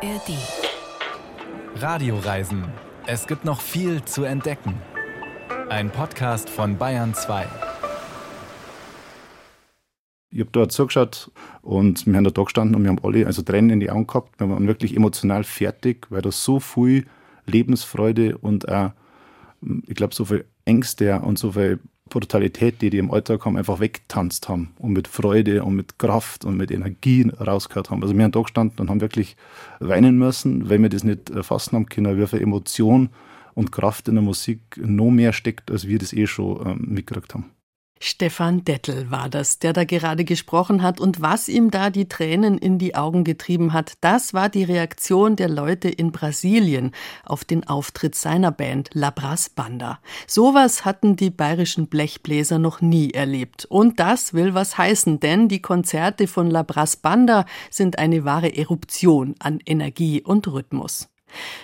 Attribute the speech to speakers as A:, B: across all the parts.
A: ARD. Radioreisen. Es gibt noch viel zu entdecken. Ein Podcast von Bayern 2.
B: Ich habe da zugeschaut und wir haben da, da gestanden und wir haben alle also Tränen in die Augen gehabt. Wir waren wirklich emotional fertig, weil da so viel Lebensfreude und auch, ich glaube, so viel Ängste und so viel Brutalität, die die im Alltag haben, einfach wegtanzt haben und mit Freude und mit Kraft und mit Energie rausgehört haben. Also wir haben da gestanden und haben wirklich weinen müssen, weil wir das nicht erfassen haben können, wie viel Emotion und Kraft in der Musik noch mehr steckt, als wir das eh schon ähm, mitgekriegt haben.
C: Stefan Dettel war das, der da gerade gesprochen hat. Und was ihm da die Tränen in die Augen getrieben hat, das war die Reaktion der Leute in Brasilien auf den Auftritt seiner Band La Brass Banda. Sowas hatten die bayerischen Blechbläser noch nie erlebt. Und das will was heißen, denn die Konzerte von La Brass Banda sind eine wahre Eruption an Energie und Rhythmus.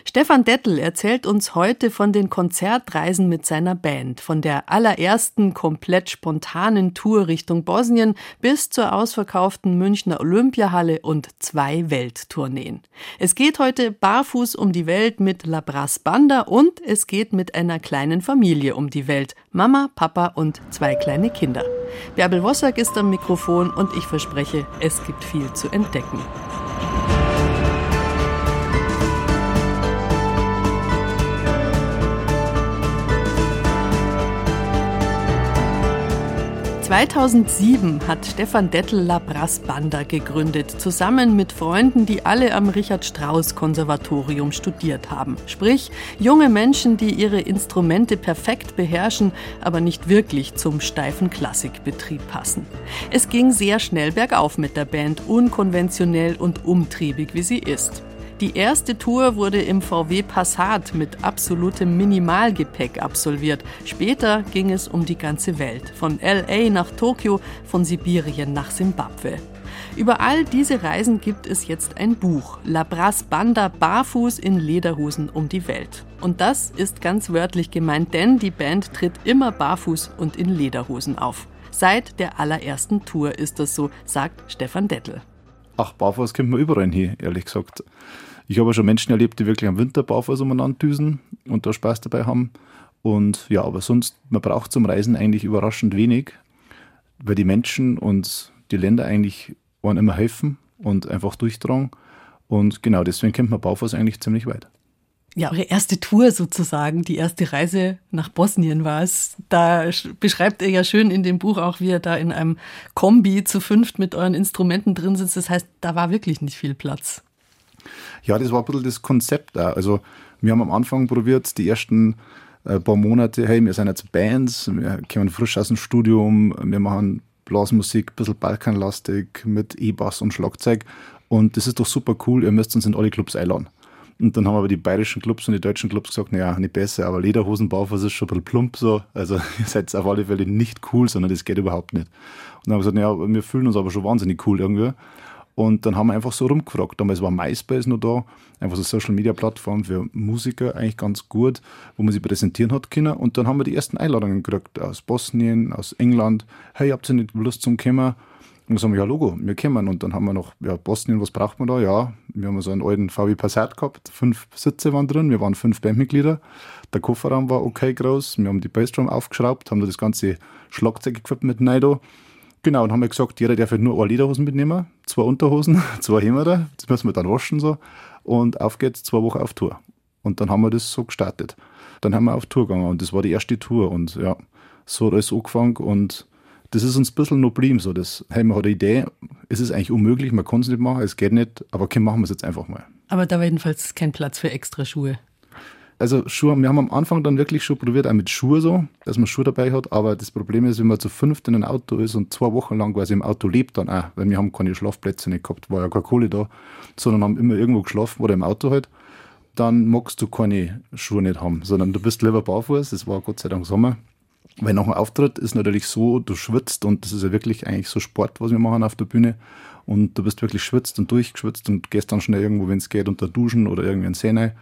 C: Stefan Dettel erzählt uns heute von den Konzertreisen mit seiner Band, von der allerersten komplett spontanen Tour Richtung Bosnien bis zur ausverkauften Münchner Olympiahalle und zwei Welttourneen. Es geht heute barfuß um die Welt mit La Brass Banda und es geht mit einer kleinen Familie um die Welt. Mama, Papa und zwei kleine Kinder. Bärbel Wossack ist am Mikrofon und ich verspreche, es gibt viel zu entdecken. 2007 hat Stefan Dettel La Brass Banda gegründet, zusammen mit Freunden, die alle am Richard Strauss Konservatorium studiert haben. Sprich, junge Menschen, die ihre Instrumente perfekt beherrschen, aber nicht wirklich zum steifen Klassikbetrieb passen. Es ging sehr schnell bergauf mit der Band, unkonventionell und umtriebig wie sie ist. Die erste Tour wurde im VW Passat mit absolutem Minimalgepäck absolviert. Später ging es um die ganze Welt, von LA nach Tokio, von Sibirien nach Simbabwe. Über all diese Reisen gibt es jetzt ein Buch, La Brass Banda barfuß in Lederhosen um die Welt. Und das ist ganz wörtlich gemeint, denn die Band tritt immer barfuß und in Lederhosen auf. Seit der allerersten Tour ist das so, sagt Stefan Dettel.
B: Ach, barfuß kommt man überall hin, ehrlich gesagt. Ich habe schon Menschen erlebt, die wirklich am Winter barfuß umeinander düsen und da Spaß dabei haben. Und ja, aber sonst, man braucht zum Reisen eigentlich überraschend wenig, weil die Menschen und die Länder eigentlich wollen immer helfen und einfach durchtragen. Und genau deswegen kommt man barfuß eigentlich ziemlich weit.
C: Ja, eure erste Tour sozusagen, die erste Reise nach Bosnien war es. Da beschreibt ihr ja schön in dem Buch auch, wie ihr da in einem Kombi zu fünft mit euren Instrumenten drin sitzt. Das heißt, da war wirklich nicht viel Platz.
B: Ja, das war ein bisschen das Konzept da. Also wir haben am Anfang probiert, die ersten äh, paar Monate, hey, wir sind jetzt Bands, wir kommen frisch aus dem Studium, wir machen Blasmusik, ein bisschen Balkanlastig mit E-Bass und Schlagzeug und das ist doch super cool, ihr müsst uns in alle Clubs einladen. Und dann haben aber die bayerischen Clubs und die deutschen Clubs gesagt, naja, nicht besser, aber Lederhosenbaufuß ist schon ein bisschen plump so. Also ihr seid auf alle Fälle nicht cool, sondern das geht überhaupt nicht. Und dann haben wir gesagt, naja, wir fühlen uns aber schon wahnsinnig cool irgendwie. Und dann haben wir einfach so rumgefragt. Damals war MySpace noch da, einfach so eine Social Media Plattform für Musiker, eigentlich ganz gut, wo man sich präsentieren hat können. Und dann haben wir die ersten Einladungen gekriegt aus Bosnien, aus England. Hey, habt ihr nicht Lust zum Kommen? Und dann sagen wir, ja, Logo, wir kommen. Und dann haben wir noch, ja, Bosnien, was braucht man da? Ja, wir haben so einen alten VW Passat gehabt, fünf Sitze waren drin, wir waren fünf Bandmitglieder. Der Kofferraum war okay groß, wir haben die Bassdrum aufgeschraubt, haben da das ganze Schlagzeug equipped mit Neido. Genau, und haben wir gesagt, jeder darf halt nur eine Lederhosen mitnehmen, zwei Unterhosen, zwei Hemder, das müssen wir dann waschen so. Und auf geht's, zwei Wochen auf Tour. Und dann haben wir das so gestartet. Dann haben wir auf Tour gegangen und das war die erste Tour und ja, so hat alles angefangen und das ist uns ein bisschen noch geblieben. So, das, hey, man hat eine Idee, es ist eigentlich unmöglich, man kann es nicht machen, es geht nicht, aber okay, machen wir es jetzt einfach mal.
C: Aber da war jedenfalls kein Platz für extra Schuhe.
B: Also Schuhe, wir haben am Anfang dann wirklich schon probiert, auch mit Schuhe so, dass man Schuhe dabei hat, aber das Problem ist, wenn man zu fünft in einem Auto ist und zwei Wochen lang quasi im Auto lebt dann auch, weil wir haben keine Schlafplätze nicht gehabt, war ja keine Kohle da, sondern haben immer irgendwo geschlafen oder im Auto halt, dann magst du keine Schuhe nicht haben, sondern du bist lieber barfuß, es war Gott sei Dank Sommer, weil nach dem Auftritt ist natürlich so, du schwitzt und das ist ja wirklich eigentlich so Sport, was wir machen auf der Bühne und du bist wirklich schwitzt und durchgeschwitzt und gehst dann schnell irgendwo, wenn es geht, unter Duschen oder irgendwie in Szene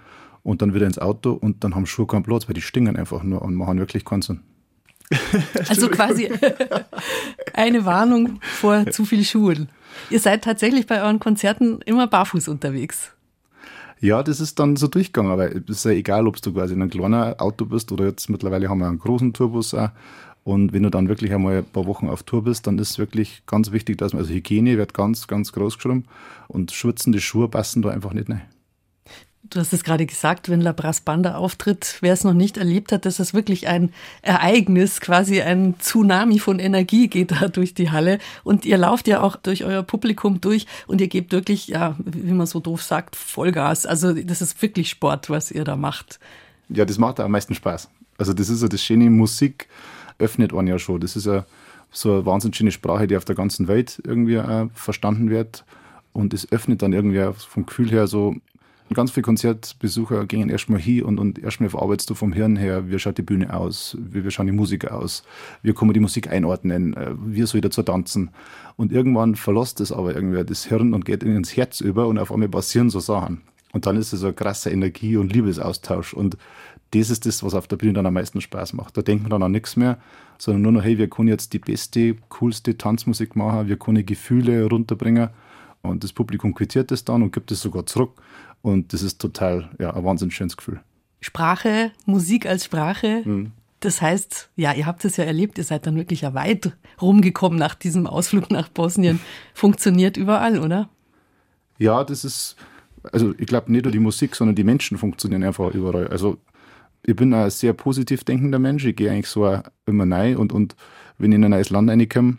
B: und dann wieder ins Auto und dann haben Schuhe keinen Platz, weil die stingen einfach nur und machen wirklich keinen Sinn.
C: Also quasi eine Warnung vor zu viel Schuhen. Ihr seid tatsächlich bei euren Konzerten immer barfuß unterwegs.
B: Ja, das ist dann so durchgegangen, aber es ist ja egal, ob du quasi in einem kleinen Auto bist oder jetzt mittlerweile haben wir einen großen Tourbus auch. Und wenn du dann wirklich einmal ein paar Wochen auf Tour bist, dann ist es wirklich ganz wichtig, dass man, also Hygiene wird ganz, ganz groß geschrieben und schwitzende Schuhe passen da einfach nicht rein.
C: Du hast es gerade gesagt, wenn La Brass Banda auftritt, wer es noch nicht erlebt hat, das ist wirklich ein Ereignis, quasi ein Tsunami von Energie geht da durch die Halle. Und ihr lauft ja auch durch euer Publikum durch und ihr gebt wirklich, ja, wie man so doof sagt, Vollgas. Also das ist wirklich Sport, was ihr da macht.
B: Ja, das macht am meisten Spaß. Also das ist ja das schöne Musik öffnet einen ja schon. Das ist ja so eine wahnsinnig schöne Sprache, die auf der ganzen Welt irgendwie äh, verstanden wird. Und es öffnet dann irgendwie vom Gefühl her so, ganz viele Konzertbesucher gehen erstmal hin und, und erstmal verarbeitest du vom Hirn her, wie schaut die Bühne aus, wie, wie schaut die Musik aus, wie kann man die Musik einordnen, äh, wie soll ich dazu tanzen. Und irgendwann verlässt es aber irgendwie das Hirn und geht ins Herz über und auf einmal passieren so Sachen. Und dann ist es so ein krasser Energie- und Liebesaustausch. Und das ist das, was auf der Bühne dann am meisten Spaß macht. Da denkt man dann an nichts mehr, sondern nur noch, hey, wir können jetzt die beste, coolste Tanzmusik machen, wir können Gefühle runterbringen und das Publikum quittiert das dann und gibt es sogar zurück und das ist total, ja, ein wahnsinnig schönes Gefühl.
C: Sprache, Musik als Sprache, mhm. Das heißt, ja, ihr habt es ja erlebt, ihr seid dann wirklich ja weit rumgekommen nach diesem Ausflug nach Bosnien. Funktioniert überall, oder?
B: Ja, das ist, also ich glaube nicht nur die Musik, sondern die Menschen funktionieren einfach überall. Also ich bin ein sehr positiv denkender Mensch. Ich gehe eigentlich so immer rein und, und wenn ich in ein neues Land reinkomme,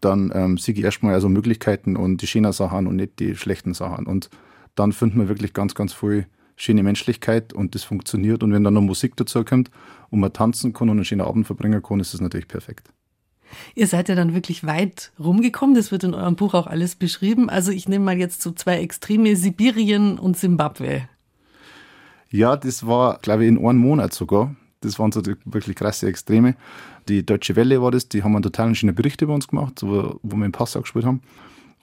B: dann ähm, sehe ich erstmal also Möglichkeiten und die schönen Sachen und nicht die schlechten Sachen. Und dann findet man wirklich ganz, ganz viel schöne Menschlichkeit und das funktioniert. Und wenn dann noch Musik dazu kommt und man tanzen kann und einen schönen Abend verbringen kann, ist das natürlich perfekt.
C: Ihr seid ja dann wirklich weit rumgekommen. Das wird in eurem Buch auch alles beschrieben. Also ich nehme mal jetzt so zwei Extreme, Sibirien und Simbabwe.
B: Ja, das war, glaube ich, in einem Monat sogar. Das waren so wirklich krasse Extreme. Die Deutsche Welle war das, die haben einen totalen schönen Bericht über uns gemacht, wo, wo wir in Passau gespielt haben.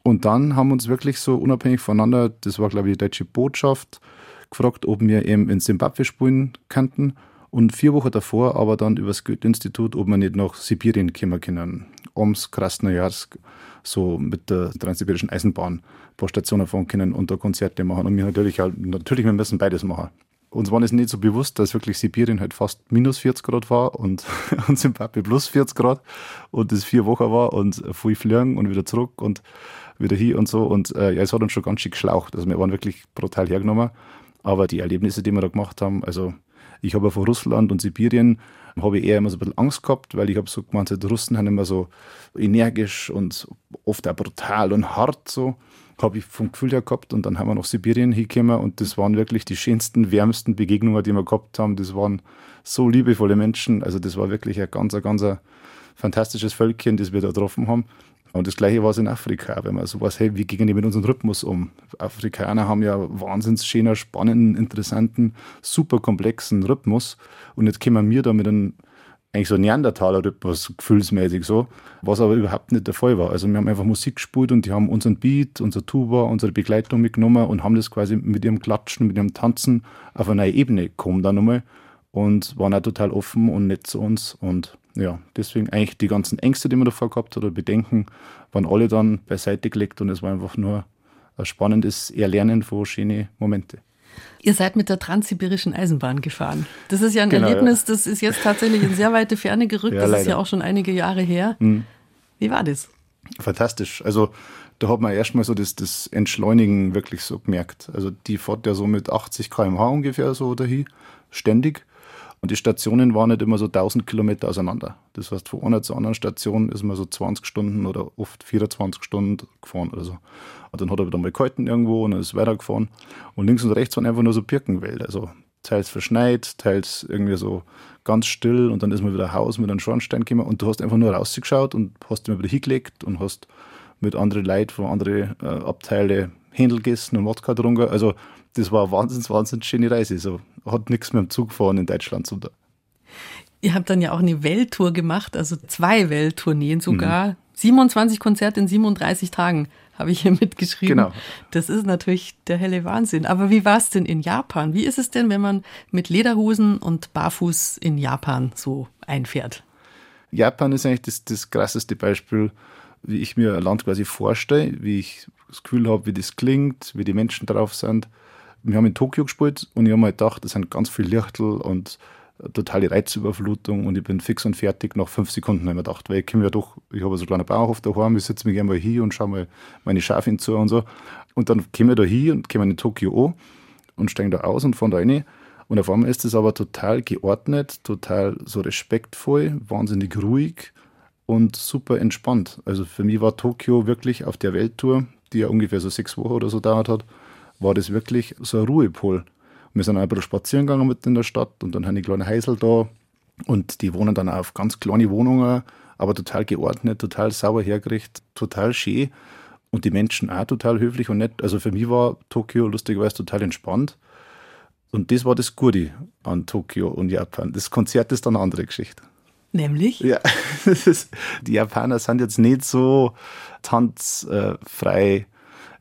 B: Und dann haben uns wirklich so unabhängig voneinander, das war, glaube ich, die deutsche Botschaft, gefragt, ob wir eben in Simbabwe spielen könnten. Und vier Wochen davor aber dann über das Goethe-Institut, ob wir nicht nach Sibirien kommen können. Oms, Krasnojarsk, so mit der Transsibirischen Eisenbahn ein paar Stationen fahren können und da Konzerte machen. Und wir natürlich halt, natürlich, wir müssen beides machen uns war es nicht so bewusst, dass wirklich Sibirien halt fast minus 40 Grad war und, und Zimbabwe plus 40 Grad und das vier Wochen war und viel fliegen und wieder zurück und wieder hier und so. Und äh, ja, es hat uns schon ganz schön geschlaucht. Also wir waren wirklich brutal hergenommen. Aber die Erlebnisse, die wir da gemacht haben, also ich habe ja von Russland und Sibirien habe ich eher immer so ein bisschen Angst gehabt, weil ich habe so gemeint, die Russen haben immer so energisch und oft auch brutal und hart so habe ich vom Gefühl her gehabt. Und dann haben wir nach Sibirien hingekommen und das waren wirklich die schönsten, wärmsten Begegnungen, die wir gehabt haben. Das waren so liebevolle Menschen. Also das war wirklich ein ganz, ganz fantastisches Völkchen, das wir da getroffen haben. Und das Gleiche war es in Afrika, wenn man sowas, hey, wie gehen die mit unserem Rhythmus um? Afrikaner haben ja wahnsinnig schöner, spannenden, interessanten, super komplexen Rhythmus. Und jetzt kommen wir da mit einem eigentlich so Neandertaler-Rhythmus, gefühlsmäßig so, was aber überhaupt nicht der Fall war. Also wir haben einfach Musik gespielt und die haben unseren Beat, unser Tuba, unsere Begleitung mitgenommen und haben das quasi mit ihrem Klatschen, mit ihrem Tanzen auf eine neue Ebene gekommen dann nochmal und waren auch total offen und nett zu uns und ja, deswegen eigentlich die ganzen Ängste, die man davor gehabt hat oder Bedenken, waren alle dann beiseite gelegt und es war einfach nur ein spannendes Erlernen von schönen Momenten.
C: Ihr seid mit der Transsibirischen Eisenbahn gefahren. Das ist ja ein genau, Erlebnis, ja. das ist jetzt tatsächlich in sehr weite Ferne gerückt. Ja, das leider. ist ja auch schon einige Jahre her. Mhm. Wie war das?
B: Fantastisch. Also da hat man erstmal so das, das Entschleunigen wirklich so gemerkt. Also die fährt ja so mit 80 km/h ungefähr so dahin, ständig. Und die Stationen waren nicht immer so 1000 Kilometer auseinander. Das heißt, von einer zur anderen Station ist man so 20 Stunden oder oft 24 Stunden gefahren oder so. Und dann hat er wieder mal gehalten irgendwo und dann ist weitergefahren. Und links und rechts waren einfach nur so Birkenwälder. Also teils verschneit, teils irgendwie so ganz still und dann ist man wieder Haus mit einem Schornstein gekommen und du hast einfach nur rausgeschaut und hast immer wieder hingelegt und hast mit anderen Leuten von anderen äh, Abteile Händel gegessen und Wodka getrunken. Also das war eine wahnsinnig, wahnsinnig schöne Reise. So hat nichts mehr im Zug fahren in Deutschland zu tun.
C: Ihr habt dann ja auch eine Welttour gemacht, also zwei Welttourneen sogar. Mhm. 27 Konzerte in 37 Tagen habe ich hier mitgeschrieben. Genau. Das ist natürlich der helle Wahnsinn. Aber wie war es denn in Japan? Wie ist es denn, wenn man mit Lederhosen und barfuß in Japan so einfährt?
B: Japan ist eigentlich das, das krasseste Beispiel, wie ich mir ein Land quasi vorstelle, wie ich das Gefühl habe, wie das klingt, wie die Menschen drauf sind Wir haben in Tokio gespielt und ich habe mir halt gedacht, das sind ganz viele Lichtel und totale Reizüberflutung und ich bin fix und fertig nach fünf Sekunden habe ich mir gedacht, weil ich komme ja doch, ich habe so einen kleinen Bauernhof daheim, ich setze mich gerne mal hier und schaue mal meine Schafe zu und so. Und dann komme ich da hier und komme in Tokio an und steige da aus und fahre da rein. Und auf einmal ist es aber total geordnet, total so respektvoll, wahnsinnig ruhig und super entspannt. Also für mich war Tokio wirklich auf der Welttour, die ja ungefähr so sechs Wochen oder so dauert hat, war das wirklich so ein Ruhepol. Wir sind auch ein bisschen spazieren gegangen mit in der Stadt und dann haben die kleine Häusl da und die wohnen dann auf ganz kleine Wohnungen, aber total geordnet, total sauber hergerichtet, total schön und die Menschen auch total höflich und nett. Also für mich war Tokio lustigerweise total entspannt. Und das war das Gute an Tokio und Japan. Das Konzert ist dann eine andere Geschichte.
C: Nämlich?
B: Ja, die Japaner sind jetzt nicht so tanzfrei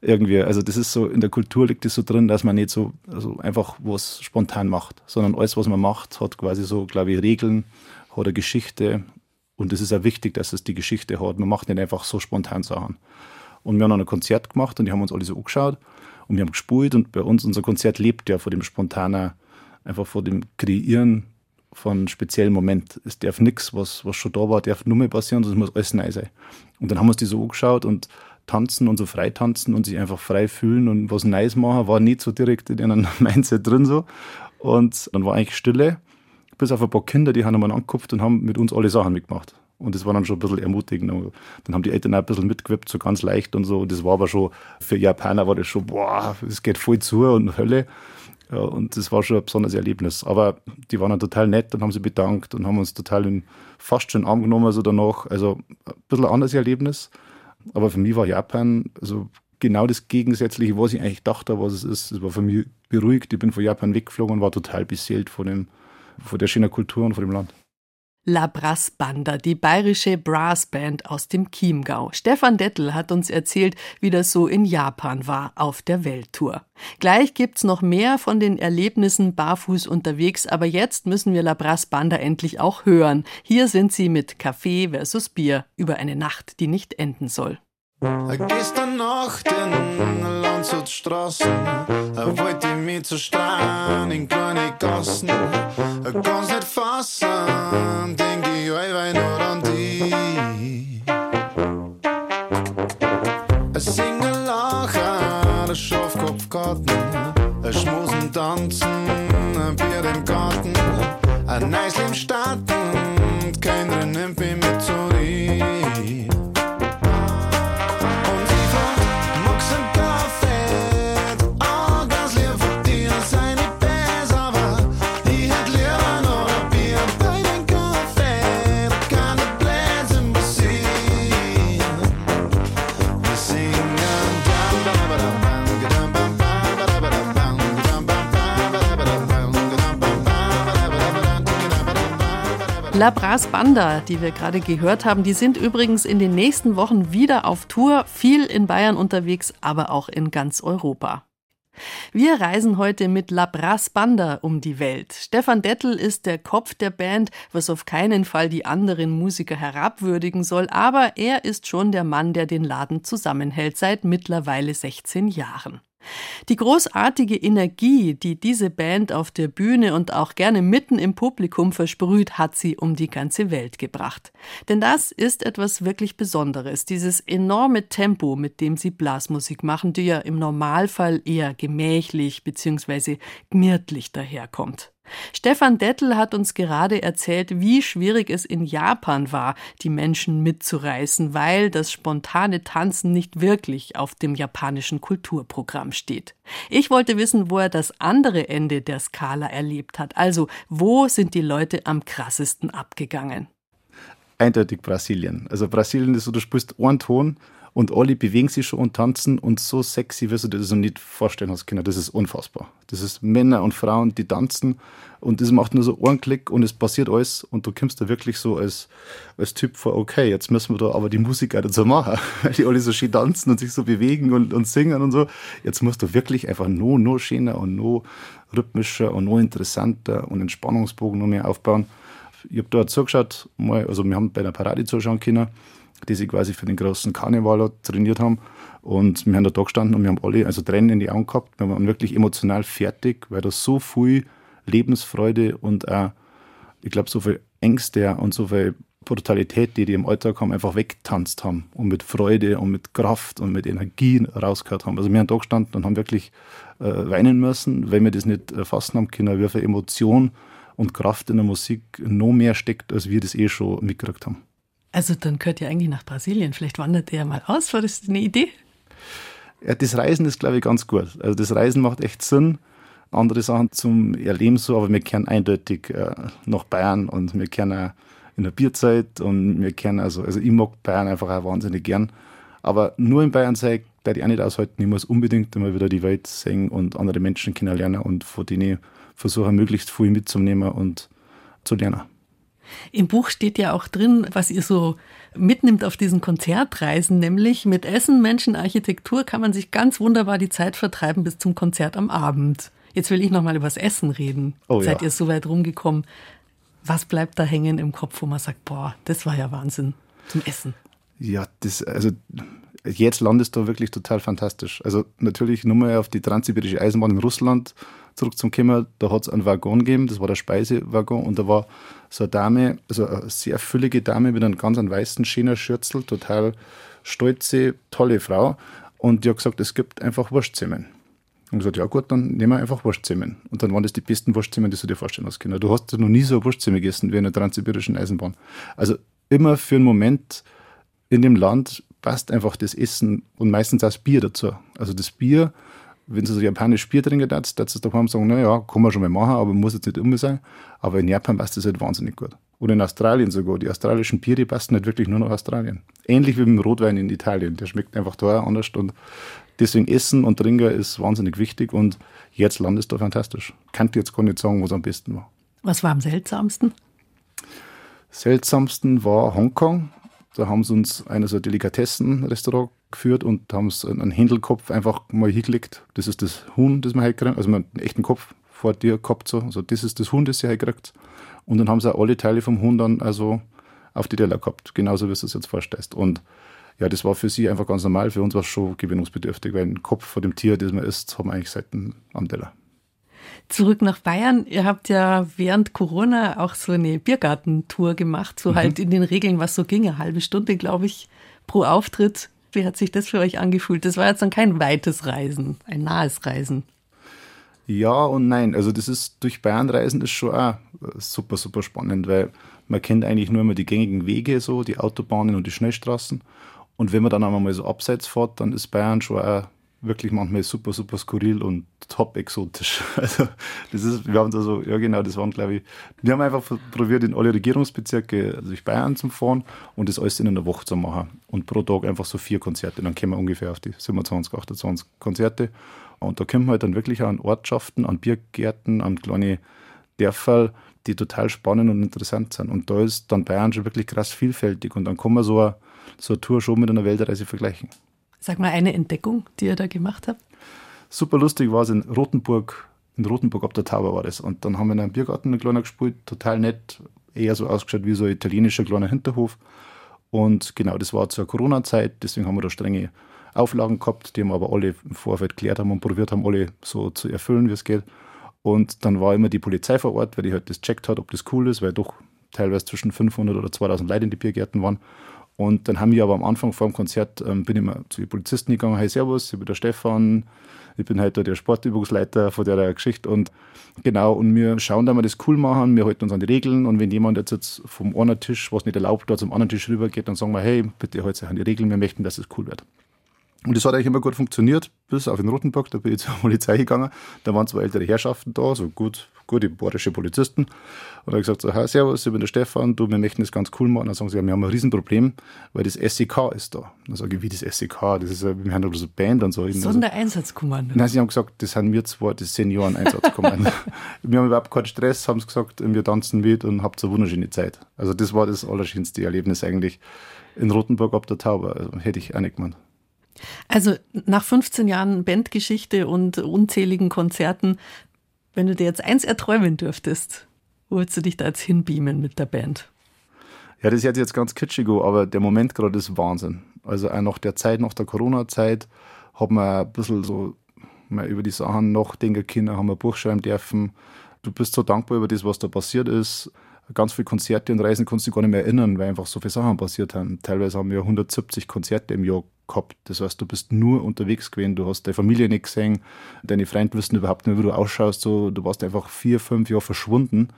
B: irgendwie. Also das ist so, in der Kultur liegt das so drin, dass man nicht so also einfach was spontan macht, sondern alles, was man macht, hat quasi so, glaube ich, Regeln, hat eine Geschichte. Und es ist auch wichtig, dass es die Geschichte hat. Man macht nicht einfach so spontan Sachen. Und wir haben dann ein Konzert gemacht und die haben uns alle so angeschaut und wir haben gespielt und bei uns, unser Konzert lebt ja vor dem spontanen, einfach vor dem Kreieren von speziellen Moment. Es darf nichts, was, was schon da war, darf nur mehr passieren, es muss alles neu sein. Und dann haben wir uns die so angeschaut und tanzen und so frei tanzen und sich einfach frei fühlen und was Neues machen, war nicht so direkt in einem Mindset drin so. Und dann war eigentlich Stille, bis auf ein paar Kinder, die haben einmal angekupft und haben mit uns alle Sachen mitgemacht. Und das war dann schon ein bisschen ermutigend. Dann haben die Eltern auch ein bisschen mitgewippt, so ganz leicht und so. Und das war aber schon, für Japaner war das schon, boah, es geht voll zu und Hölle. Ja, und das war schon ein besonderes Erlebnis. Aber die waren dann total nett und haben sich bedankt und haben uns total in, fast schon Arm genommen, also danach. Also ein bisschen ein anderes Erlebnis. Aber für mich war Japan also genau das Gegensätzliche, was ich eigentlich dachte, was es ist. Es war für mich beruhigt. Ich bin von Japan weggeflogen und war total beseelt von, dem, von der schönen Kultur und von dem Land.
C: La Brass Banda, die bayerische Brassband aus dem Chiemgau. Stefan Dettel hat uns erzählt, wie das so in Japan war auf der Welttour. Gleich gibt's noch mehr von den Erlebnissen barfuß unterwegs, aber jetzt müssen wir La Brass Banda endlich auch hören. Hier sind sie mit Kaffee versus Bier über eine Nacht, die nicht enden soll.
D: Gestern Nacht in Landschaftstraßen wollte ich mich zerstrahlen in kleine Gassen. Kann's nicht fassen, denk ich allweil nur an die. Ein Singen, Lachen, ein Schafkopfgarten, Schmusen, Tanzen, ein Bier im Garten, ein Neisl im Starten,
C: La Brass Banda, die wir gerade gehört haben, die sind übrigens in den nächsten Wochen wieder auf Tour, viel in Bayern unterwegs, aber auch in ganz Europa. Wir reisen heute mit La Brass Banda um die Welt. Stefan Dettel ist der Kopf der Band, was auf keinen Fall die anderen Musiker herabwürdigen soll, aber er ist schon der Mann, der den Laden zusammenhält seit mittlerweile 16 Jahren. Die großartige Energie, die diese Band auf der Bühne und auch gerne mitten im Publikum versprüht, hat sie um die ganze Welt gebracht. Denn das ist etwas wirklich Besonderes, dieses enorme Tempo, mit dem sie Blasmusik machen, die ja im Normalfall eher gemächlich bzw. gemütlich daherkommt. Stefan Dettel hat uns gerade erzählt, wie schwierig es in Japan war, die Menschen mitzureißen, weil das spontane Tanzen nicht wirklich auf dem japanischen Kulturprogramm steht. Ich wollte wissen, wo er das andere Ende der Skala erlebt hat. Also, wo sind die Leute am krassesten abgegangen?
B: Eindeutig Brasilien. Also Brasilien ist so, du spielst einen Ton und alle bewegen sich schon und tanzen und so sexy wirst du dir das noch nicht vorstellen als Kinder. Das ist unfassbar. Das ist Männer und Frauen, die tanzen und das macht nur so einen Klick und es passiert alles und du kommst da wirklich so als, als Typ vor, okay, jetzt müssen wir da aber die Musik auch dazu machen, weil die alle so schön tanzen und sich so bewegen und, und singen und so. Jetzt musst du wirklich einfach nur, nur schöner und nur rhythmischer und nur interessanter und Entspannungsbogen noch mehr aufbauen. Ich habe da zugeschaut, mal, also wir haben bei einer Parade zuschauen können die sich quasi für den großen Karneval trainiert haben. Und wir haben da, da gestanden und wir haben alle also Tränen in die Augen gehabt. Wir waren wirklich emotional fertig, weil da so viel Lebensfreude und auch, ich glaube, so viel Ängste und so viel Brutalität, die die im Alltag haben, einfach wegtanzt haben und mit Freude und mit Kraft und mit Energie rausgehört haben. Also wir haben da gestanden und haben wirklich äh, weinen müssen, weil wir das nicht erfassen haben können, wie viel Emotion und Kraft in der Musik noch mehr steckt, als wir das eh schon mitgekriegt haben.
C: Also dann gehört ihr eigentlich nach Brasilien. Vielleicht wandert ihr mal aus. War das eine Idee?
B: Ja, das Reisen ist, glaube ich, ganz gut. Also das Reisen macht echt Sinn. Andere Sachen zum Erleben so, aber wir kennen eindeutig äh, nach Bayern und wir kennen in der Bierzeit und wir kennen also, also ich mag Bayern einfach auch wahnsinnig gern. Aber nur in Bayern sei, da ich auch nicht aushalten. Ich muss unbedingt immer wieder die Welt sehen und andere Menschen kennenlernen und von denen versuche möglichst viel mitzunehmen und zu lernen.
C: Im Buch steht ja auch drin, was ihr so mitnimmt auf diesen Konzertreisen, nämlich mit Essen, Menschen, Architektur kann man sich ganz wunderbar die Zeit vertreiben bis zum Konzert am Abend. Jetzt will ich noch mal übers Essen reden. Oh, Seid ja. ihr so weit rumgekommen? Was bleibt da hängen im Kopf, wo man sagt, boah, das war ja Wahnsinn zum Essen?
B: Ja, das, also jetzt landest du wirklich total fantastisch. Also natürlich nur mal auf die transsibirische Eisenbahn in Russland zurückzukommen, da hat es einen Waggon gegeben, das war der Speisewaggon und da war so eine Dame, also eine sehr füllige Dame mit einem ganz weißen Schürzel, total stolze, tolle Frau und die hat gesagt, es gibt einfach Wurstzimmen. Und gesagt, ja gut, dann nehmen wir einfach Wurstzimmen. Und dann waren das die besten Wurstzimmen, die du dir vorstellen hast können. Du hast noch nie so Wurstzimmer gegessen wie in der transsibirischen Eisenbahn. Also immer für einen Moment in dem Land passt einfach das Essen und meistens auch das Bier dazu. Also das Bier, wenn du so japanisch Bier trinken darfst, darfst du daheim sagen, naja, kann man schon mal machen, aber muss jetzt nicht immer sein. Aber in Japan passt das halt wahnsinnig gut. Oder in Australien sogar. Die australischen Biere passen nicht wirklich nur nach Australien. Ähnlich wie mit dem Rotwein in Italien. Der schmeckt einfach da anders und deswegen Essen und Trinken ist wahnsinnig wichtig und jetzt landest du fantastisch. Kann dir jetzt gar nicht sagen, was am besten war.
C: Was war am seltsamsten?
B: Seltsamsten war Hongkong. Da haben sie uns ein so Delikatessen-Restaurant geführt und haben uns einen Händelkopf einfach mal hingelegt. Das ist das Huhn, das man halt kriegt. Also man hat einen echten Kopf vor dir gehabt. So. Also das ist das Huhn, das sie halt kriegt. Und dann haben sie auch alle Teile vom Huhn dann also auf die Teller gehabt. Genauso wie du es jetzt vorstellst. Und ja, das war für sie einfach ganz normal. Für uns war es schon gewinnungsbedürftig, weil ein Kopf vor dem Tier, das man isst, haben wir eigentlich selten am Teller.
C: Zurück nach Bayern. Ihr habt ja während Corona auch so eine Biergartentour gemacht, so mhm. halt in den Regeln, was so ging. Eine halbe Stunde, glaube ich, pro Auftritt. Wie hat sich das für euch angefühlt? Das war jetzt dann kein weites Reisen, ein nahes Reisen.
B: Ja und nein. Also das ist durch Bayern reisen ist schon auch super, super spannend, weil man kennt eigentlich nur immer die gängigen Wege, so die Autobahnen und die Schnellstraßen. Und wenn man dann einmal so abseits fährt, dann ist Bayern schon auch wirklich manchmal super, super skurril und top exotisch. Also, das ist, wir haben da so, ja genau, das waren, glaube ich, wir haben einfach probiert, in alle Regierungsbezirke also durch Bayern zu fahren und das alles in einer Woche zu machen. Und pro Tag einfach so vier Konzerte. Dann kommen wir ungefähr auf die 27, 28 Konzerte. Und da kommen wir halt dann wirklich an Ortschaften, an Biergärten, an kleine Dörfer, die total spannend und interessant sind. Und da ist dann Bayern schon wirklich krass vielfältig. Und dann kann man so eine, so eine Tour schon mit einer Weltreise vergleichen.
C: Sag mal eine Entdeckung, die ihr da gemacht habt.
B: Super lustig war es in Rothenburg, in Rothenburg ab der Tauber war das. Und dann haben wir in einem Biergarten einen kleiner gespielt, total nett, eher so ausgeschaut wie so ein italienischer kleiner Hinterhof. Und genau, das war zur Corona-Zeit, deswegen haben wir da strenge Auflagen gehabt, die wir aber alle im Vorfeld geklärt haben und probiert haben, alle so zu erfüllen, wie es geht. Und dann war immer die Polizei vor Ort, weil die halt das checkt hat, ob das cool ist, weil doch teilweise zwischen 500 oder 2000 Leute in die Biergärten waren. Und dann haben wir aber am Anfang vor dem Konzert, ähm, bin ich mal zu den Polizisten gegangen, hey Servus, ich bin der Stefan, ich bin halt der Sportübungsleiter von der Geschichte und genau, und wir schauen da mal das cool machen, wir halten uns an die Regeln und wenn jemand jetzt, jetzt vom einen Tisch, was nicht erlaubt, da zum anderen Tisch rüber geht, dann sagen wir, hey, bitte halt sich an die Regeln, wir möchten, dass es cool wird. Und das hat eigentlich immer gut funktioniert, bis auf den Rotenburg, da bin ich zur Polizei gegangen. Da waren zwei ältere Herrschaften da, so gut, gute bayerische Polizisten. Und hat gesagt, so, hey, servus, ich bin der Stefan, du, wir möchten das ganz cool machen. Dann sagen sie, ja, wir haben ein Riesenproblem, weil das SEK ist da. Dann sage ich, wie das SEK? Das ist, wir haben so eine Band und so.
C: Sondereinsatzkommando.
B: Nein, sie haben gesagt, das sind wir zwei, das Senioren-Einsatzkommando. wir haben überhaupt keinen Stress, haben sie gesagt, wir tanzen mit und habt eine wunderschöne Zeit. Also das war das allerschönste Erlebnis eigentlich in Rotenburg ab der Taube. Also, hätte ich auch nicht gemeint.
C: Also nach 15 Jahren Bandgeschichte und unzähligen Konzerten, wenn du dir jetzt eins erträumen dürftest, wo würdest du dich da jetzt hinbeamen mit der Band?
B: Ja, das hört jetzt ganz kitschig aber der Moment gerade ist Wahnsinn. Also auch nach der Zeit, nach der Corona-Zeit, hat man ein bisschen so mal über die Sachen nachdenken können, haben ein Buch schreiben dürfen. Du bist so dankbar über das, was da passiert ist. Ganz viele Konzerte und Reisen kannst du gar nicht mehr erinnern, weil einfach so viele Sachen passiert haben. Teilweise haben wir 170 Konzerte im Jahr gehabt. Das heißt, du bist nur unterwegs gewesen, du hast deine Familie nicht gesehen, deine Freunde wissen überhaupt nicht, wie du ausschaust. So, du warst einfach vier, fünf Jahre verschwunden.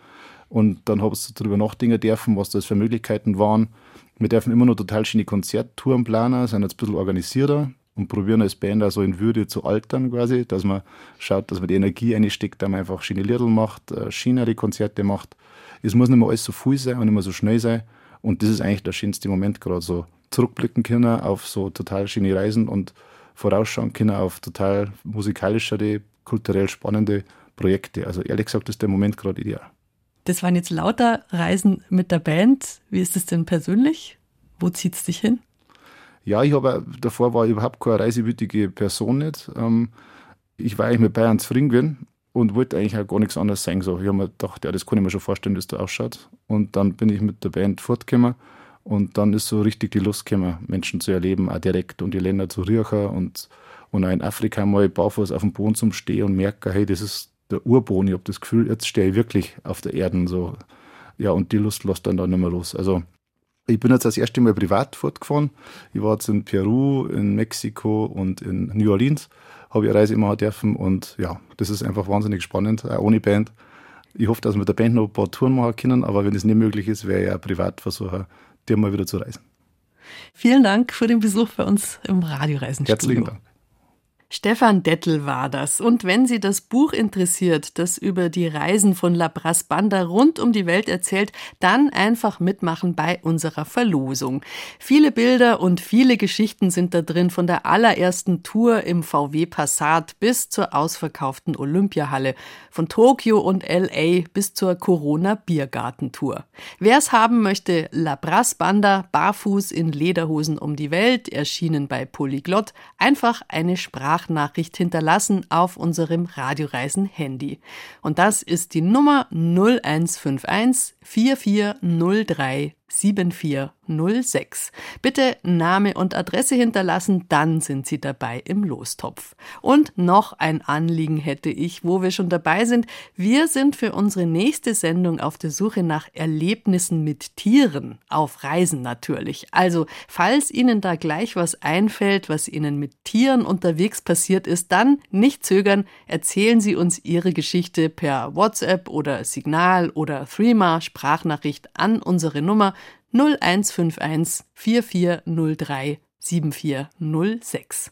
B: Und dann hast du darüber nachdenken dürfen, was das für Möglichkeiten waren. Wir dürfen immer noch total schöne Konzerttouren planen, sind jetzt ein bisschen organisierter und probieren als Band also in Würde zu altern quasi, dass man schaut, dass man die Energie einsteckt, dass man einfach schöne Liedl macht, äh, schönere Konzerte macht. Es muss nicht mehr alles so viel sein und nicht mehr so schnell sein. Und das ist eigentlich der schönste Moment gerade so. Zurückblicken können auf so total schöne Reisen und vorausschauen können auf total musikalischere, kulturell spannende Projekte. Also ehrlich gesagt ist der Moment gerade ideal.
C: Das waren jetzt lauter Reisen mit der Band. Wie ist es denn persönlich? Wo zieht es dich hin?
B: Ja, ich habe davor war ich überhaupt keine reisewütige Person nicht. Ähm, ich war eigentlich mit Bayern zufrieden gewesen und wollte eigentlich auch gar nichts anderes sagen. So, ich habe mir gedacht, ja, das kann ich mir schon vorstellen, wie es da ausschaut. Und dann bin ich mit der Band fortgekommen und dann ist so richtig die Lust gekommen, Menschen zu erleben, auch direkt und die Länder zu riechen und, und auch in Afrika mal barfuß auf dem Boden zum Stehen und merken, hey, das ist der Urboden. Ich habe das Gefühl, jetzt stehe ich wirklich auf der Erde. So. Ja, und die Lust lässt dann da nicht mehr los. Also ich bin jetzt das erste Mal privat fortgefahren. Ich war jetzt in Peru, in Mexiko und in New Orleans. Habe ich eine Reise immer dürfen und ja, das ist einfach wahnsinnig spannend, auch ohne Band. Ich hoffe, dass wir mit der Band noch ein paar Touren machen können, aber wenn es nicht möglich ist, wäre ich auch privat versuchen, dir mal wieder zu reisen.
C: Vielen Dank für den Besuch bei uns im Radioreisenstudio.
B: Herzlichen Dank.
C: Stefan Dettel war das. Und wenn Sie das Buch interessiert, das über die Reisen von Labras Banda rund um die Welt erzählt, dann einfach mitmachen bei unserer Verlosung. Viele Bilder und viele Geschichten sind da drin, von der allerersten Tour im VW Passat bis zur ausverkauften Olympiahalle, von Tokio und LA bis zur Corona Biergartentour. Wer es haben möchte, Labras Banda, barfuß in Lederhosen um die Welt, erschienen bei Polyglott, einfach eine Sprache Sprachnachricht hinterlassen auf unserem Radioreisen-Handy. Und das ist die Nummer 0151 4403 7406. Bitte Name und Adresse hinterlassen, dann sind Sie dabei im Lostopf. Und noch ein Anliegen hätte ich, wo wir schon dabei sind. Wir sind für unsere nächste Sendung auf der Suche nach Erlebnissen mit Tieren, auf Reisen natürlich. Also, falls Ihnen da gleich was einfällt, was Ihnen mit Tieren unterwegs passiert ist, dann nicht zögern, erzählen Sie uns Ihre Geschichte per WhatsApp oder Signal oder Threema Sprachnachricht an unsere Nummer 0151 4403 7406.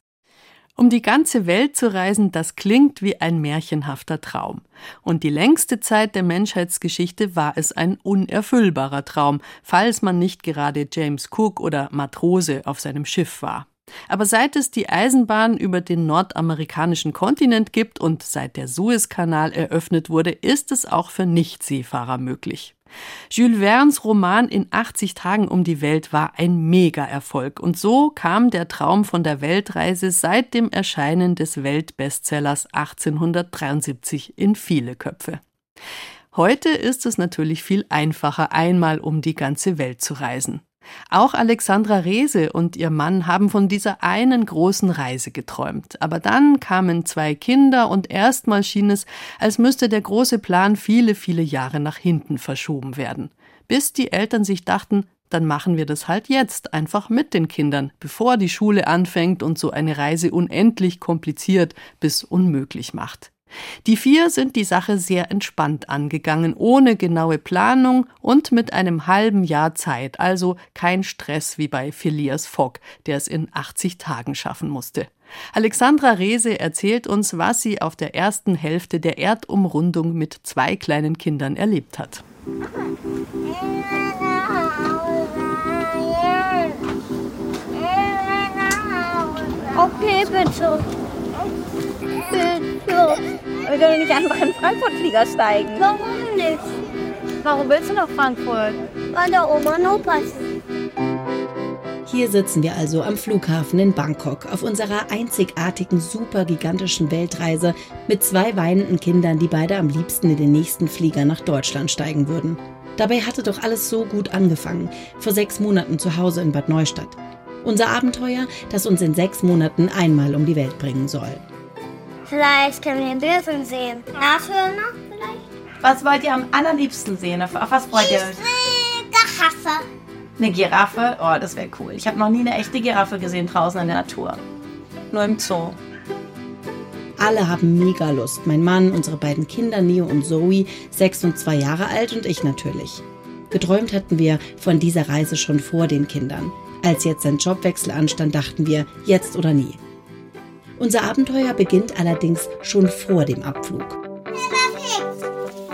C: Um die ganze Welt zu reisen, das klingt wie ein märchenhafter Traum. Und die längste Zeit der Menschheitsgeschichte war es ein unerfüllbarer Traum, falls man nicht gerade James Cook oder Matrose auf seinem Schiff war. Aber seit es die Eisenbahn über den nordamerikanischen Kontinent gibt und seit der Suezkanal eröffnet wurde, ist es auch für Nichtseefahrer möglich. Jules Verne's Roman in 80 Tagen um die Welt war ein Mega-Erfolg und so kam der Traum von der Weltreise seit dem Erscheinen des Weltbestsellers 1873 in viele Köpfe. Heute ist es natürlich viel einfacher, einmal um die ganze Welt zu reisen. Auch Alexandra Rehse und ihr Mann haben von dieser einen großen Reise geträumt. Aber dann kamen zwei Kinder und erstmal schien es, als müsste der große Plan viele, viele Jahre nach hinten verschoben werden. Bis die Eltern sich dachten, dann machen wir das halt jetzt einfach mit den Kindern, bevor die Schule anfängt und so eine Reise unendlich kompliziert bis unmöglich macht. Die vier sind die Sache sehr entspannt angegangen, ohne genaue Planung und mit einem halben Jahr Zeit, also kein Stress wie bei Phileas Fogg, der es in 80 Tagen schaffen musste. Alexandra Rehse erzählt uns, was sie auf der ersten Hälfte der Erdumrundung mit zwei kleinen Kindern erlebt hat.
E: Okay, bitte. Wir können nicht einfach in Frankfurt-Flieger steigen.
F: Warum nicht?
E: Warum willst du nach Frankfurt?
F: Weil der Oma und Opa ist.
G: Hier sitzen wir also am Flughafen in Bangkok auf unserer einzigartigen, super gigantischen Weltreise mit zwei weinenden Kindern, die beide am liebsten in den nächsten Flieger nach Deutschland steigen würden. Dabei hatte doch alles so gut angefangen, vor sechs Monaten zu Hause in Bad Neustadt. Unser Abenteuer, das uns in sechs Monaten einmal um die Welt bringen soll.
F: Vielleicht können wir den Bösen sehen. Nashörner vielleicht?
H: Was wollt ihr am allerliebsten sehen? Auf, was freut ihr euch?
F: Äh, Gehaffe.
H: Eine Giraffe? Oh, das wäre cool. Ich habe noch nie eine echte Giraffe gesehen draußen in der Natur. Nur im Zoo.
G: Alle haben mega Lust. Mein Mann, unsere beiden Kinder Neo und Zoe, sechs und zwei Jahre alt und ich natürlich. Geträumt hatten wir von dieser Reise schon vor den Kindern. Als jetzt ein Jobwechsel anstand, dachten wir, jetzt oder nie. Unser Abenteuer beginnt allerdings schon vor dem Abflug.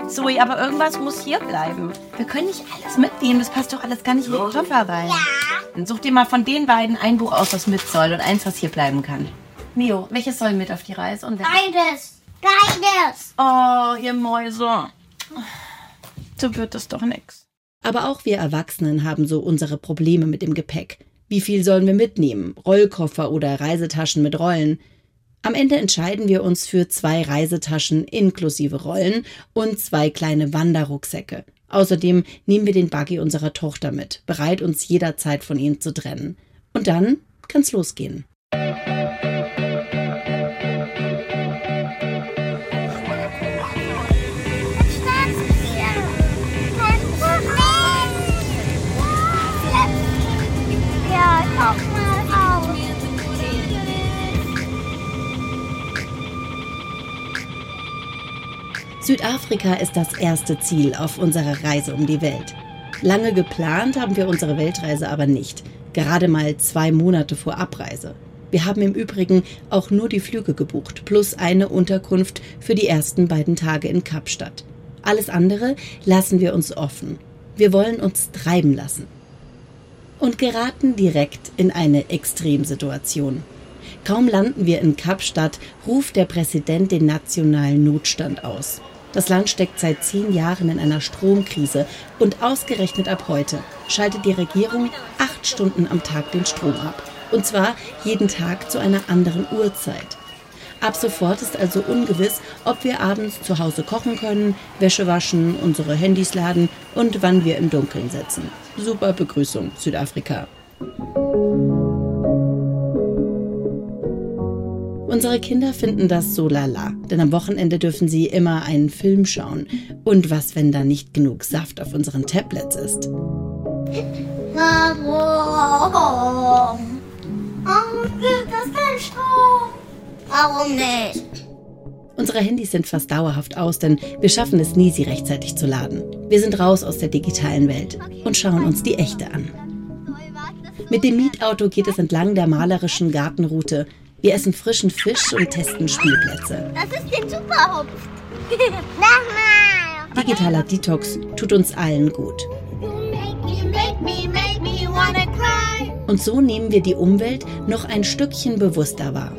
H: Zoe, aber irgendwas muss hier bleiben. Wir können nicht alles mitnehmen. Das passt doch alles gar nicht in den Koffer rein. Dann such dir mal von den beiden ein Buch aus, was mit soll und eins, was hier bleiben kann. Neo, welches soll mit auf die Reise? Und
F: Beides. Beides.
H: Oh, ihr Mäuse. So wird das doch nix.
G: Aber auch wir Erwachsenen haben so unsere Probleme mit dem Gepäck. Wie viel sollen wir mitnehmen? Rollkoffer oder Reisetaschen mit Rollen? Am Ende entscheiden wir uns für zwei Reisetaschen inklusive Rollen und zwei kleine Wanderrucksäcke. Außerdem nehmen wir den Buggy unserer Tochter mit, bereit uns jederzeit von ihnen zu trennen. Und dann kann's losgehen. Südafrika ist das erste Ziel auf unserer Reise um die Welt. Lange geplant haben wir unsere Weltreise aber nicht, gerade mal zwei Monate vor Abreise. Wir haben im Übrigen auch nur die Flüge gebucht, plus eine Unterkunft für die ersten beiden Tage in Kapstadt. Alles andere lassen wir uns offen. Wir wollen uns treiben lassen. Und geraten direkt in eine Extremsituation. Kaum landen wir in Kapstadt, ruft der Präsident den nationalen Notstand aus. Das Land steckt seit zehn Jahren in einer Stromkrise und ausgerechnet ab heute schaltet die Regierung acht Stunden am Tag den Strom ab. Und zwar jeden Tag zu einer anderen Uhrzeit. Ab sofort ist also ungewiss, ob wir abends zu Hause kochen können, Wäsche waschen, unsere Handys laden und wann wir im Dunkeln sitzen. Super Begrüßung, Südafrika. Unsere Kinder finden das so lala, denn am Wochenende dürfen sie immer einen Film schauen. Und was, wenn da nicht genug Saft auf unseren Tablets ist?
F: Warum? Warum es keinen Strom? Warum nicht?
G: Unsere Handys sind fast dauerhaft aus, denn wir schaffen es nie, sie rechtzeitig zu laden. Wir sind raus aus der digitalen Welt und schauen uns die echte an. Mit dem Mietauto geht es entlang der malerischen Gartenroute. Wir essen frischen Fisch und testen Spielplätze.
F: Das ist den Superhupf.
G: Digitaler Detox tut uns allen gut.
F: You make me, make me wanna cry.
G: Und so nehmen wir die Umwelt noch ein Stückchen bewusster wahr.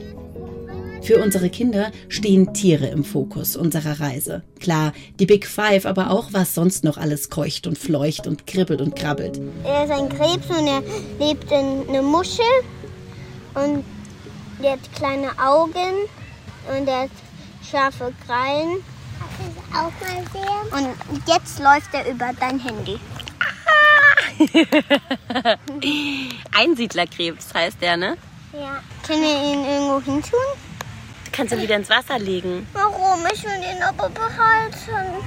G: Für unsere Kinder stehen Tiere im Fokus unserer Reise. Klar, die Big Five, aber auch was sonst noch alles keucht und fleucht und kribbelt und krabbelt.
F: Er ist ein Krebs und er lebt in einer Muschel. Und der hat kleine Augen und er hat scharfe Krallen. Auch mal sehen. Und jetzt läuft er über dein Handy.
H: Einsiedlerkrebs heißt der, ne?
F: Ja. Können wir ihn irgendwo hin tun?
H: Du kannst ihn wieder ins Wasser legen.
F: Warum? Ich will ihn aber behalten.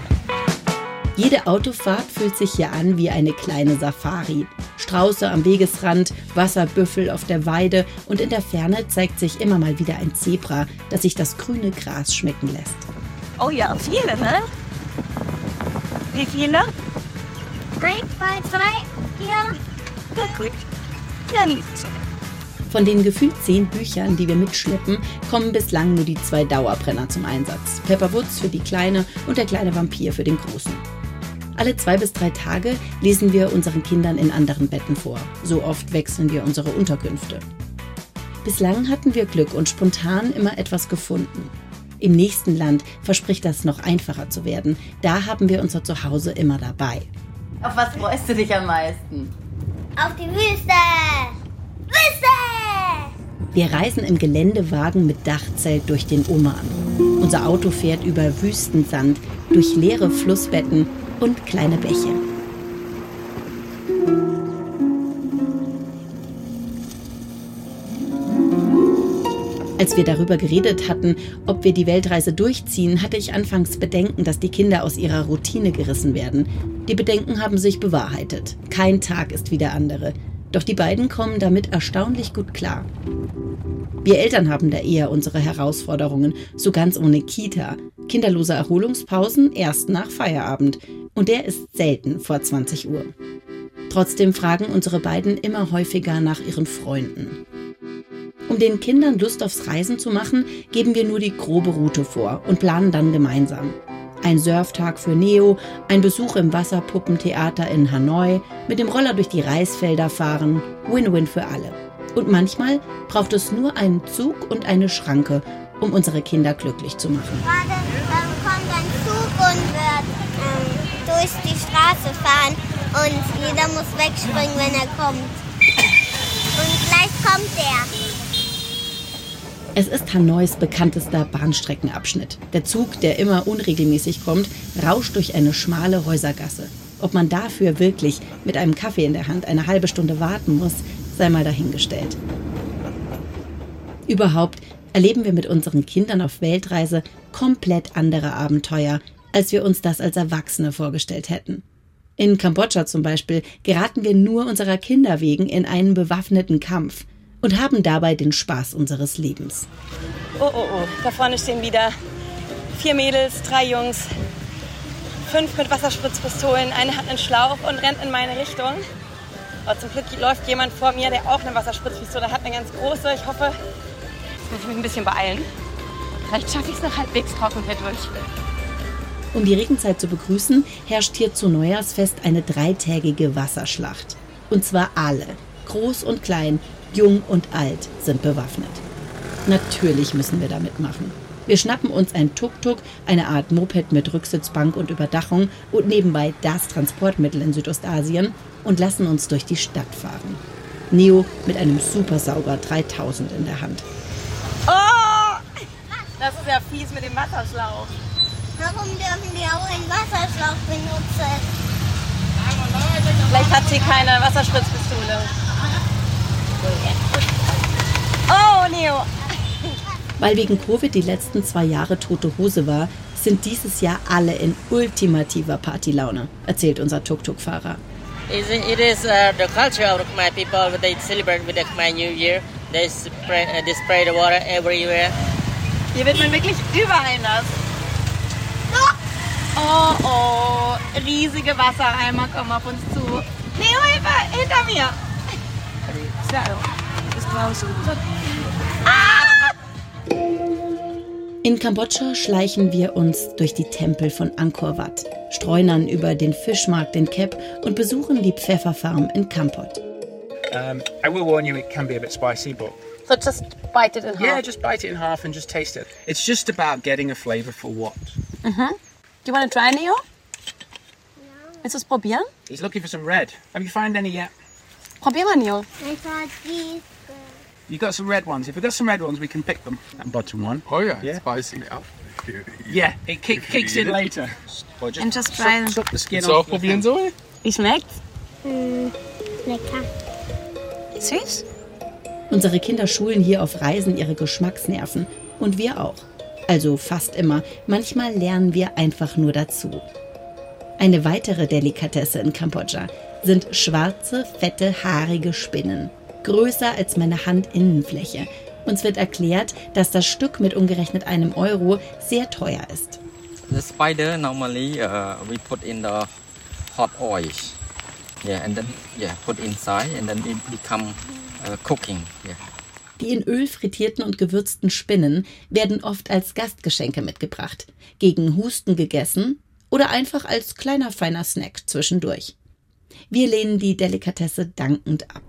G: Jede Autofahrt fühlt sich hier an wie eine kleine Safari. Strauße am Wegesrand, Wasserbüffel auf der Weide und in der Ferne zeigt sich immer mal wieder ein Zebra, das sich das grüne Gras schmecken lässt.
H: Oh ja, viele, ne? Wie viele?
F: Eins, zwei, drei, vier.
H: Ja, gut. Ja, nicht so.
G: Von den gefühlt zehn Büchern, die wir mitschleppen, kommen bislang nur die zwei Dauerbrenner zum Einsatz. Pepper Woods für die Kleine und der kleine Vampir für den Großen. Alle zwei bis drei Tage lesen wir unseren Kindern in anderen Betten vor. So oft wechseln wir unsere Unterkünfte. Bislang hatten wir Glück und spontan immer etwas gefunden. Im nächsten Land verspricht das noch einfacher zu werden. Da haben wir unser Zuhause immer dabei.
H: Auf was freust du dich am meisten?
F: Auf die Wüste. Wüste!
G: Wir reisen im Geländewagen mit Dachzelt durch den Oman. Unser Auto fährt über Wüstensand, durch leere Flussbetten und kleine Bäche. Als wir darüber geredet hatten, ob wir die Weltreise durchziehen, hatte ich anfangs Bedenken, dass die Kinder aus ihrer Routine gerissen werden. Die Bedenken haben sich bewahrheitet. Kein Tag ist wie der andere. Doch die beiden kommen damit erstaunlich gut klar. Wir Eltern haben da eher unsere Herausforderungen, so ganz ohne Kita. Kinderlose Erholungspausen erst nach Feierabend. Und der ist selten vor 20 Uhr. Trotzdem fragen unsere beiden immer häufiger nach ihren Freunden. Um den Kindern Lust aufs Reisen zu machen, geben wir nur die grobe Route vor und planen dann gemeinsam. Ein Surftag für Neo, ein Besuch im Wasserpuppentheater in Hanoi, mit dem Roller durch die Reisfelder fahren, Win-Win für alle. Und manchmal braucht es nur einen Zug und eine Schranke, um unsere Kinder glücklich zu machen.
F: Gerade ähm, kommt ein Zug und wird ähm, durch die Straße fahren und jeder muss wegspringen, wenn er kommt. Und gleich kommt er.
G: Es ist Hanois bekanntester Bahnstreckenabschnitt. Der Zug, der immer unregelmäßig kommt, rauscht durch eine schmale Häusergasse. Ob man dafür wirklich mit einem Kaffee in der Hand eine halbe Stunde warten muss, sei mal dahingestellt. Überhaupt erleben wir mit unseren Kindern auf Weltreise komplett andere Abenteuer, als wir uns das als Erwachsene vorgestellt hätten. In Kambodscha zum Beispiel geraten wir nur unserer Kinder wegen in einen bewaffneten Kampf – und haben dabei den Spaß unseres Lebens.
H: Oh, oh, oh, da vorne stehen wieder vier Mädels, drei Jungs, fünf mit Wasserspritzpistolen, eine hat einen Schlauch und rennt in meine Richtung. Aber zum Glück läuft jemand vor mir, der auch eine Wasserspritzpistole hat, eine ganz große. Ich hoffe, jetzt muss ich mich ein bisschen beeilen. Vielleicht schaffe ich es noch halbwegs trocken hier durch.
G: Um die Regenzeit zu begrüßen, herrscht hier zu Neujahrsfest eine dreitägige Wasserschlacht. Und zwar alle, groß und klein, Jung und alt sind bewaffnet. Natürlich müssen wir da mitmachen. Wir schnappen uns ein Tuk-Tuk, eine Art Moped mit Rücksitzbank und Überdachung und nebenbei das Transportmittel in Südostasien und lassen uns durch die Stadt fahren. Neo mit einem Supersauger 3000 in der Hand.
H: Oh! Das ist ja fies mit dem Wasserschlauch.
F: Warum dürfen die auch einen Wasserschlauch benutzen?
H: Vielleicht hat sie keine Wasserspritzpistole. Oh, Neo!
G: Weil wegen Covid die letzten zwei Jahre tote Hose war, sind dieses Jahr alle in ultimativer Partylaune, erzählt unser Tuk-Tuk-Fahrer.
I: It is uh, the culture of my people. They celebrate with the Khmer New Year. They spray, uh, they spray the water everywhere.
H: Hier wird man wirklich überall nass. Oh, oh, riesige Wassereimer kommen auf uns zu. Neo, Hilfe, hinter mir!
G: In Kambodscha schleichen wir uns durch die Tempel von Angkor Wat, streunern über den Fischmarkt in Kep und besuchen die Pfefferfarm in Kampot.
J: Um, I will warn you, it can be a bit spicy, but
H: So just bite it in half.
J: yeah, just bite it in half and just taste it. It's just about getting a flavor for what.
H: Mhm. Do you want to try, Neo? Willst du es probieren?
J: He's looking for some red. Have you found any yet?
H: Probier mal, Neo.
F: I thought these.
J: You got some red ones. If we've got some red ones, we can pick them. That bottom one.
K: Oh yeah,
J: Yeah.
K: it's spicy now.
J: Yeah, it kick, kicks in later. Or
H: And just try them.
J: suck, the skin
K: du
J: off.
K: auch probieren, Zoe?
H: Wie schmeckt's?
F: Hm, lecker.
H: Süß?
G: Unsere Kinder schulen hier auf Reisen ihre Geschmacksnerven und wir auch. Also fast immer. Manchmal lernen wir einfach nur dazu. Eine weitere Delikatesse in Kambodscha sind schwarze, fette, haarige Spinnen. Größer als meine Handinnenfläche. Uns wird erklärt, dass das Stück mit umgerechnet einem Euro sehr teuer ist.
L: The spider normally uh, we put in the hot oil. Yeah, and then yeah, put inside and then it become uh, cooking. Yeah.
G: Die in Öl frittierten und gewürzten Spinnen werden oft als Gastgeschenke mitgebracht, gegen Husten gegessen oder einfach als kleiner feiner Snack zwischendurch. Wir lehnen die Delikatesse dankend ab.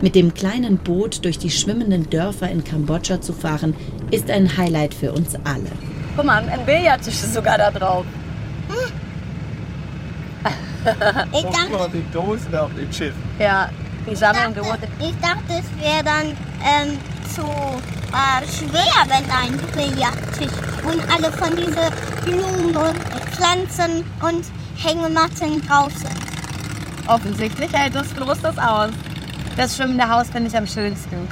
G: Mit dem kleinen Boot durch die schwimmenden Dörfer in Kambodscha zu fahren, ist ein Highlight für uns alle.
H: Guck mal, ein Billardtisch ist sogar da drauf.
F: Ich dachte,
K: die Dosen auf dem Schiff.
H: Ja, die sammeln Gebote.
F: ich dachte, es wäre dann ähm, zu äh, schwer, wenn ein Billardtisch und alle von diesen Blumen, Pflanzen und Hängematten drauf sind.
H: Offensichtlich hält das Floß das aus. Das schwimmende Haus finde ich am schönsten.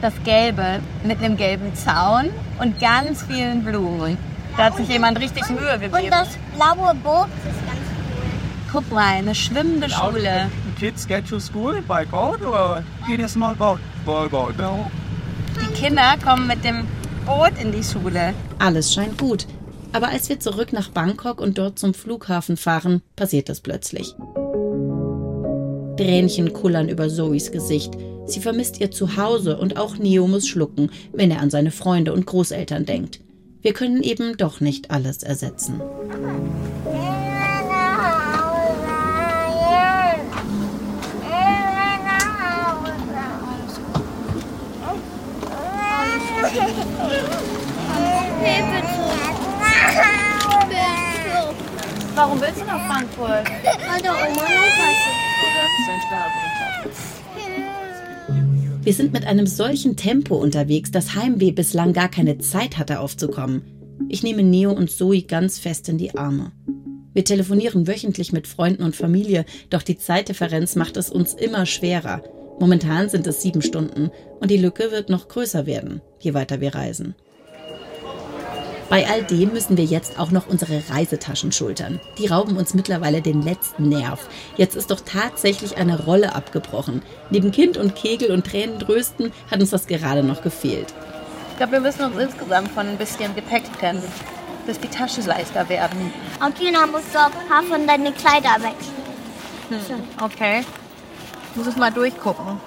H: das Gelbe mit einem gelben Zaun und ganz vielen Blumen. Da hat sich jemand richtig Mühe gegeben.
F: Und das blaue Boot ist ganz cool.
H: Guck mal, eine schwimmende Schule.
J: Kids get to school by boat or in a small boat? Small boat. No.
H: Die Kinder kommen mit dem Boot in die Schule.
G: Alles scheint gut. Aber als wir zurück nach Bangkok und dort zum Flughafen fahren, passiert es plötzlich. Tränchen kullern über Zoes Gesicht. Sie vermisst ihr Zuhause und auch Neo muss schlucken, wenn er an seine Freunde und Großeltern denkt. Wir können eben doch nicht alles ersetzen.
E: Warum willst du nach Frankfurt?
F: Weil der Oma noch
G: Wir sind mit einem solchen Tempo unterwegs, dass Heimweh bislang gar keine Zeit hatte aufzukommen. Ich nehme Neo und Zoe ganz fest in die Arme. Wir telefonieren wöchentlich mit Freunden und Familie, doch die Zeitdifferenz macht es uns immer schwerer. Momentan sind es sieben Stunden und die Lücke wird noch größer werden, je weiter wir reisen. Bei all dem müssen wir jetzt auch noch unsere Reisetaschen schultern. Die rauben uns mittlerweile den letzten Nerv. Jetzt ist doch tatsächlich eine Rolle abgebrochen. Neben Kind und Kegel und Tränen trösten hat uns das gerade noch gefehlt.
H: Ich glaube, wir müssen uns insgesamt von ein bisschen Gepäck trennen, bis die Taschen leichter werden.
F: Und Tina muss auch ein paar von deinen Kleider wechseln.
H: Hm, okay. Ich muss es mal durchgucken.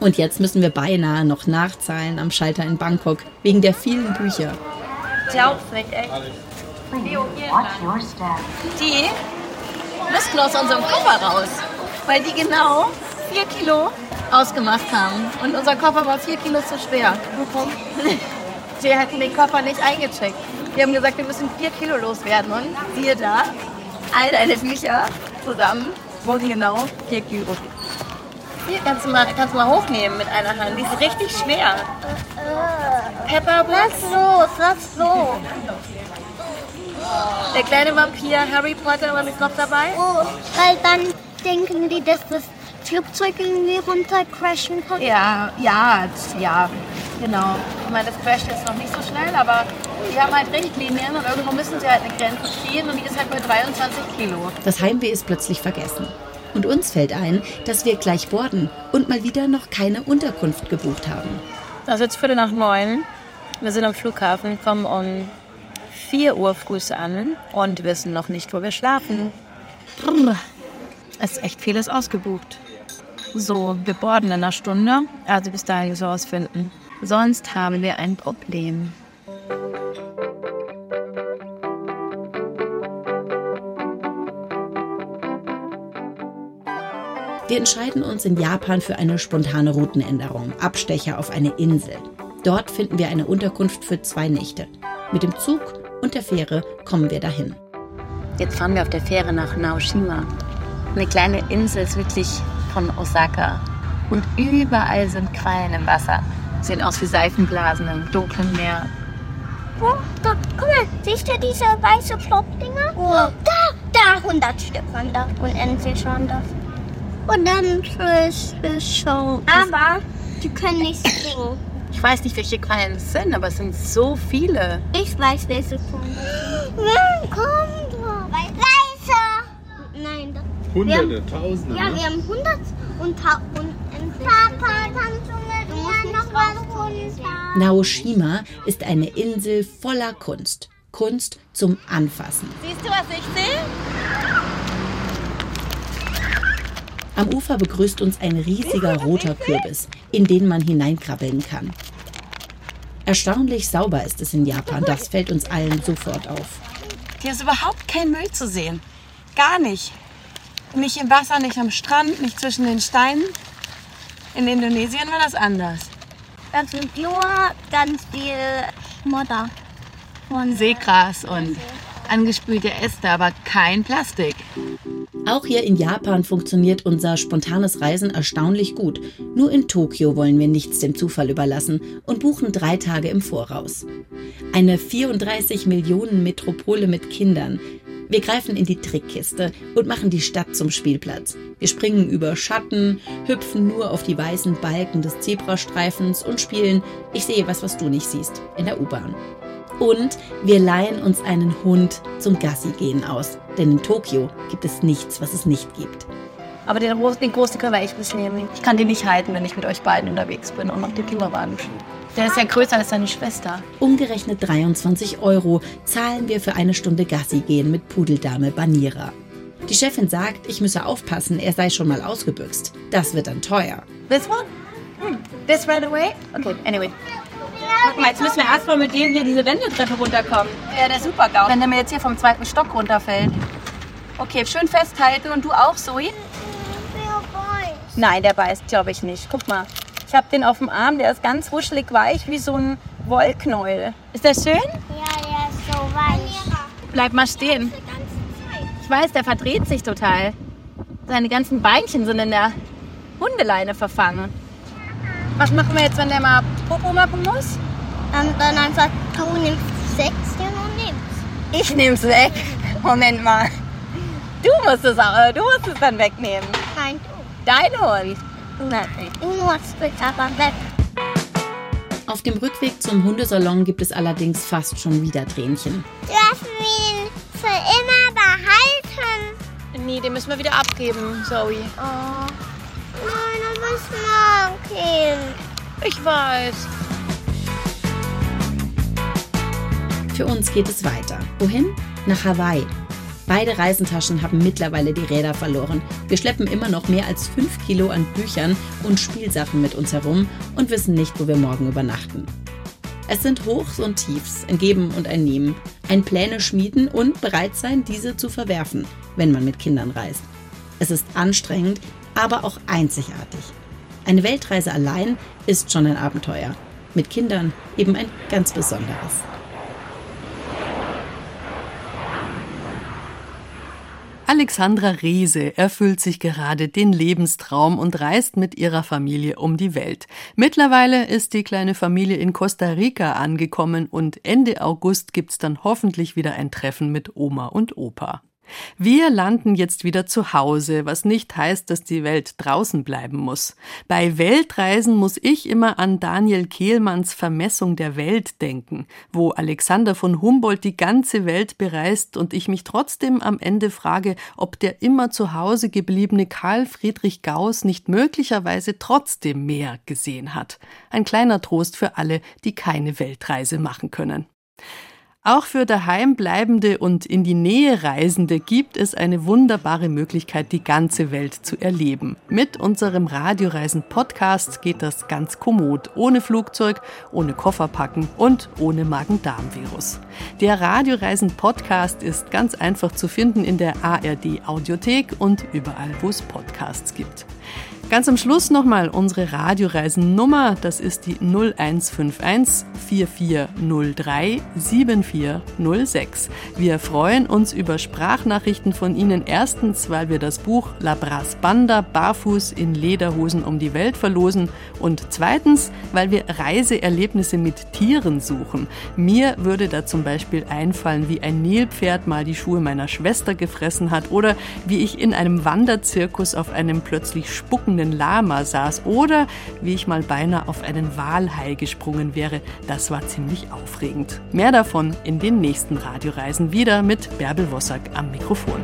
G: Und jetzt müssen wir beinahe noch nachzahlen am Schalter in Bangkok, wegen der vielen Bücher.
H: Nicht, echt. Leo, hier Die müssten aus unserem Koffer raus, weil die genau vier Kilo ausgemacht haben. Und unser Koffer war vier Kilo zu schwer. Warum? Sie hätten den Koffer nicht eingecheckt. Die haben gesagt, wir müssen vier Kilo loswerden. Und siehe da, all deine Bücher zusammen wurden genau vier Kilo. Hier kannst du mal, kannst du mal hochnehmen mit einer Hand. Die ist richtig schwer. Pepper,
F: Lass los, lass los.
H: Der kleine Vampir, Harry Potter, was ist noch dabei?
F: Oh, weil dann denken die, dass das Flugzeug irgendwie runtercrashen kann.
H: Ja, ja, ja, genau. Ich meine, das crasht jetzt noch nicht so schnell, aber die haben halt Richtlinien und irgendwo müssen sie halt eine Grenze ziehen und die ist halt bei 23 Kilo.
G: Das Heimweh ist plötzlich vergessen. Und uns fällt ein, dass wir gleich boarden und mal wieder noch keine Unterkunft gebucht haben.
H: Das ist jetzt Viertel nach neun. Wir sind am Flughafen, kommen um 4 Uhr früh an und wissen noch nicht, wo wir schlafen. Brr. Es ist echt vieles ausgebucht. So, wir boarden in einer Stunde, also bis dahin so ausfinden. Sonst haben wir ein Problem.
G: Wir entscheiden uns in Japan für eine spontane Routenänderung, Abstecher auf eine Insel. Dort finden wir eine Unterkunft für zwei Nächte. Mit dem Zug und der Fähre kommen wir dahin.
H: Jetzt fahren wir auf der Fähre nach Naoshima. Eine kleine Insel südlich von Osaka. Und überall sind Quallen im Wasser. Sehen aus wie Seifenblasen im dunklen Meer.
F: Oh, da, guck mal, siehst du diese weiße Plopdinger? Oh. Da, da, 100 Stück waren da. Unendlich waren das. Und dann Show. Aber die können nicht springen.
H: Ich weiß nicht, welche Quallen es sind, aber es sind so viele.
F: Ich weiß, welche von Wer kommt drauf? Weiße! Nein, das
B: Hunderte,
F: wir haben,
B: Tausende.
F: Ja,
B: ne?
F: wir haben 100 und, ta und Papa, kannst du mit mir noch was runter?
G: Naoshima ist eine Insel voller Kunst. Kunst zum Anfassen.
H: Siehst du, was ich sehe?
G: Am Ufer begrüßt uns ein riesiger roter Kürbis, in den man hineinkrabbeln kann. Erstaunlich sauber ist es in Japan, das fällt uns allen sofort auf.
M: Hier ist überhaupt kein Müll zu sehen. Gar nicht. Nicht im Wasser, nicht am Strand, nicht zwischen den Steinen. In Indonesien war das anders.
F: Das sind nur ganz viel Schmodder. Von
H: Seegras und angespülte Äste, aber kein Plastik.
G: Auch hier in Japan funktioniert unser spontanes Reisen erstaunlich gut. Nur in Tokio wollen wir nichts dem Zufall überlassen und buchen drei Tage im Voraus. Eine 34 Millionen Metropole mit Kindern. Wir greifen in die Trickkiste und machen die Stadt zum Spielplatz. Wir springen über Schatten, hüpfen nur auf die weißen Balken des Zebrastreifens und spielen Ich sehe was, was du nicht siehst in der U-Bahn. Und wir leihen uns einen Hund zum Gassi gehen aus. Denn in Tokio gibt es nichts, was es nicht gibt.
E: Aber den, den großen können wir echt nicht nehmen. Ich kann den nicht halten, wenn ich mit euch beiden unterwegs bin und noch den Kinderwagen schiebe. Der ist ja größer als seine Schwester.
G: Umgerechnet 23 Euro zahlen wir für eine Stunde Gassi gehen mit Pudeldame Banira. Die Chefin sagt, ich müsse aufpassen, er sei schon mal ausgebüxt. Das wird dann teuer.
E: This one? Hmm. This right away? Okay, anyway. Guck mal, jetzt müssen wir erstmal mit dem hier diese Wendeltreppe runterkommen. Ja, der ist super GAU. Wenn der mir jetzt hier vom zweiten Stock runterfällt. Okay, schön festhalten. Und du auch, Zoe? Nein, der beißt, glaube ich nicht. Guck mal. Ich habe den auf dem Arm, der ist ganz wuschelig weich wie so ein Wollknäuel. Ist der schön?
F: Ja, der ist so weich.
E: Bleib mal stehen. Ich weiß, der verdreht sich total. Seine ganzen Beinchen sind in der Hundeleine verfangen. Was machen wir jetzt, wenn der mal Popo machen muss?
F: Dann, dann einfach, du nimmst sechs und nimmst.
E: Ich nehm's weg. Moment mal. Du musst es auch, du musst es dann wegnehmen.
F: Nein, du.
E: Dein Hund.
F: Nein, du musst es aber weg.
G: Auf dem Rückweg zum Hundesalon gibt es allerdings fast schon wieder Tränchen.
F: Du hast ihn für immer behalten.
E: Nee, den müssen wir wieder abgeben, Zoe.
F: Oh. Nein, aber ich mag ihn.
E: Ich weiß.
G: Für uns geht es weiter. Wohin? Nach Hawaii. Beide Reisentaschen haben mittlerweile die Räder verloren. Wir schleppen immer noch mehr als 5 Kilo an Büchern und Spielsachen mit uns herum und wissen nicht, wo wir morgen übernachten. Es sind Hochs und Tiefs, ein Geben und ein Nehmen, ein Pläne schmieden und bereit sein, diese zu verwerfen, wenn man mit Kindern reist. Es ist anstrengend, aber auch einzigartig. Eine Weltreise allein ist schon ein Abenteuer. Mit Kindern eben ein ganz besonderes.
C: Alexandra Riese erfüllt sich gerade den Lebenstraum und reist mit ihrer Familie um die Welt. Mittlerweile ist die kleine Familie in Costa Rica angekommen und Ende August gibt's dann hoffentlich wieder ein Treffen mit Oma und Opa. Wir landen jetzt wieder zu Hause, was nicht heißt, dass die Welt draußen bleiben muss. Bei Weltreisen muss ich immer an Daniel Kehlmanns Vermessung der Welt denken, wo Alexander von Humboldt die ganze Welt bereist und ich mich trotzdem am Ende frage, ob der immer zu Hause gebliebene Karl Friedrich Gauss nicht möglicherweise trotzdem mehr gesehen hat. Ein kleiner Trost für alle, die keine Weltreise machen können. Auch für daheim bleibende und in die Nähe Reisende gibt es eine wunderbare Möglichkeit, die ganze Welt zu erleben. Mit unserem Radioreisen Podcast geht das ganz kommod, ohne Flugzeug, ohne Kofferpacken und ohne Magen-Darm-Virus. Der Radioreisen Podcast ist ganz einfach zu finden in der ARD Audiothek und überall, wo es Podcasts gibt. Ganz am Schluss nochmal unsere Radioreisen-Nummer. Das ist die 0151 4403 7406. Wir freuen uns über Sprachnachrichten von Ihnen. Erstens, weil wir das Buch La Bras Banda barfuß in Lederhosen um die Welt verlosen. Und zweitens, weil wir Reiseerlebnisse mit Tieren suchen. Mir würde da zum Beispiel einfallen, wie ein Nilpferd mal die Schuhe meiner Schwester gefressen hat oder wie ich in einem Wanderzirkus auf einem plötzlich spuckenden Lama saß oder wie ich mal beinahe auf einen Walhai gesprungen wäre. Das war ziemlich aufregend. Mehr davon in den nächsten Radioreisen wieder mit Bärbel Wossack am Mikrofon.